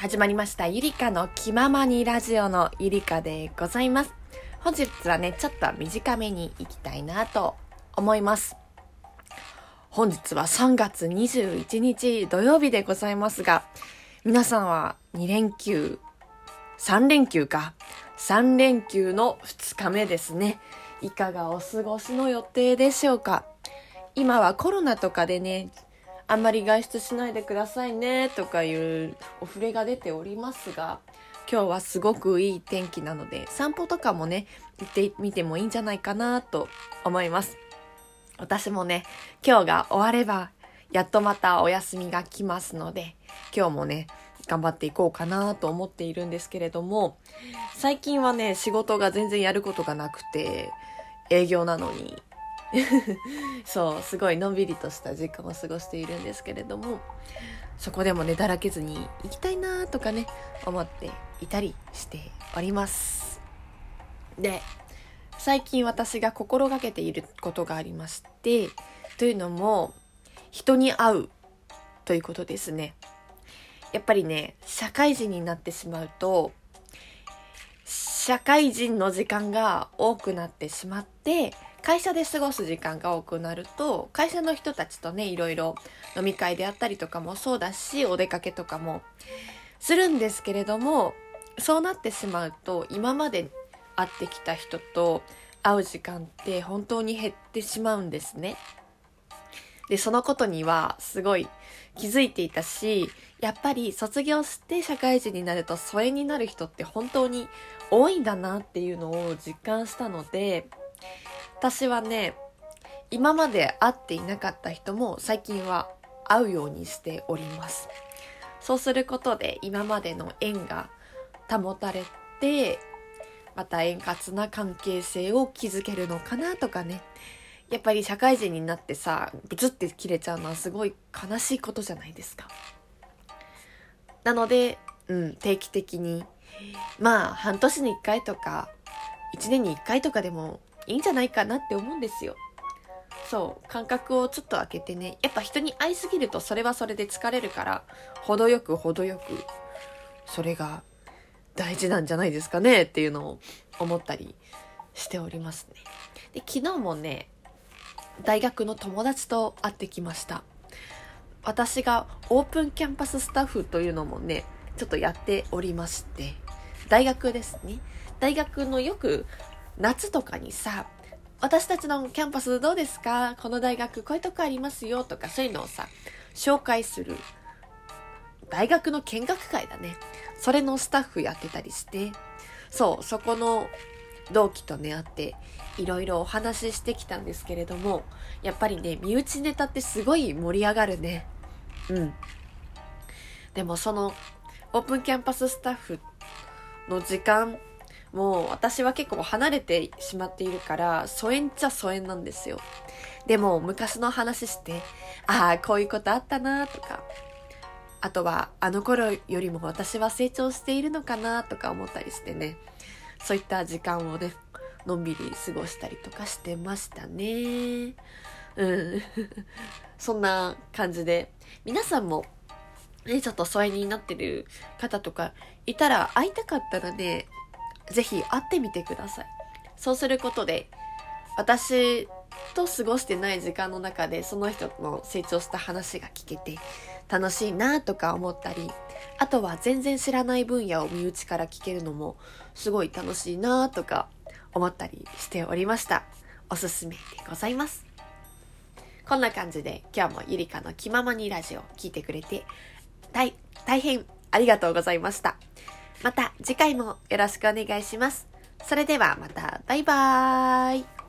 始まりました。ゆりかの気ままにラジオのゆりかでございます。本日はねちょっと短めにいきたいなと思います。本日は3月21日土曜日でございますが皆さんは2連休3連休か。3連休の2日目ですね。いかがお過ごしの予定でしょうか。今はコロナとかでねあんまり外出しないでくださいねとかいうお触れが出ておりますが今日はすごくいい天気なので散歩とかもね行ってみてもいいんじゃないかなと思います。私もね今日が終わればやっとまたお休みが来ますので今日もね頑張っていこうかなと思っているんですけれども最近はね仕事が全然やることがなくて営業なのに そうすごいのんびりとした時間を過ごしているんですけれどもそこでもねだらけずに行きたいなとかね思っていたりしております。で最近私が心がけていることがありましてというのも人に会うということですね。やっぱりね社会人になってしまうと社会人の時間が多くなってしまって会社で過ごす時間が多くなると会社の人たちとねいろいろ飲み会であったりとかもそうだしお出かけとかもするんですけれどもそうなってしまうと今まで会ってきた人と会う時間って本当に減ってしまうんですね。でそのことにはすごい気づいていたしやっぱり卒業して社会人になると疎遠になる人って本当に多いんだなっていうのを実感したので私はね今まで会っていなかった人も最近は会うようにしております。そうすることで今までの縁が保たれてまた円滑な関係性を築けるのかなとかね。やっぱり社会人になってさブツって切れちゃうのはすごい悲しいことじゃないですか。なので、うん、定期的にまあ半年に1回とか1年に1回とかでもいいんじゃないかなって思うんですよ。そう感覚をちょっと開けてねやっぱ人に会いすぎるとそれはそれで疲れるから程よく程よくそれが大事なんじゃないですかねっていうのを思ったりしておりますね。で昨日もね大学の友達と会ってきました私がオープンキャンパススタッフというのもねちょっとやっておりまして大学ですね大学のよく夏とかにさ私たちのキャンパスどうですか？この大学こういうとこありますよとかそういうのをさ紹介する大学の見学会だね。それのスタッフやってたりして。そうそこの同期とね会っていろいろお話ししてきたんですけれどもやっぱりね身内ネタってすごい盛り上がるね。うん。でもそのオープンキャンパススタッフの時間もう私は結構離れてしまっているから疎遠っちゃ疎遠なんですよ。でも昔の話してああこういうことあったなとかあとはあの頃よりも私は成長しているのかなとか思ったりしてね。そういった時間をねのんびり過ごしたりとかしてましたね。うん。そんな感じで皆さんもねちょっと疎遠になってる方とかいたら会いたかったらねぜひ会ってみてください。そうすることで、私と過ごしてない時間の中でその人の成長した話が聞けて楽しいなとか思ったり、あとは全然知らない分野を身内から聞けるのもすごい楽しいなとか思ったりしておりました。おすすめでございます。こんな感じで今日もゆりかの気ままにラジオ聞いてくれて大大変ありがとうございました。また次回もよろしくお願いします。それではまたバイバーイ。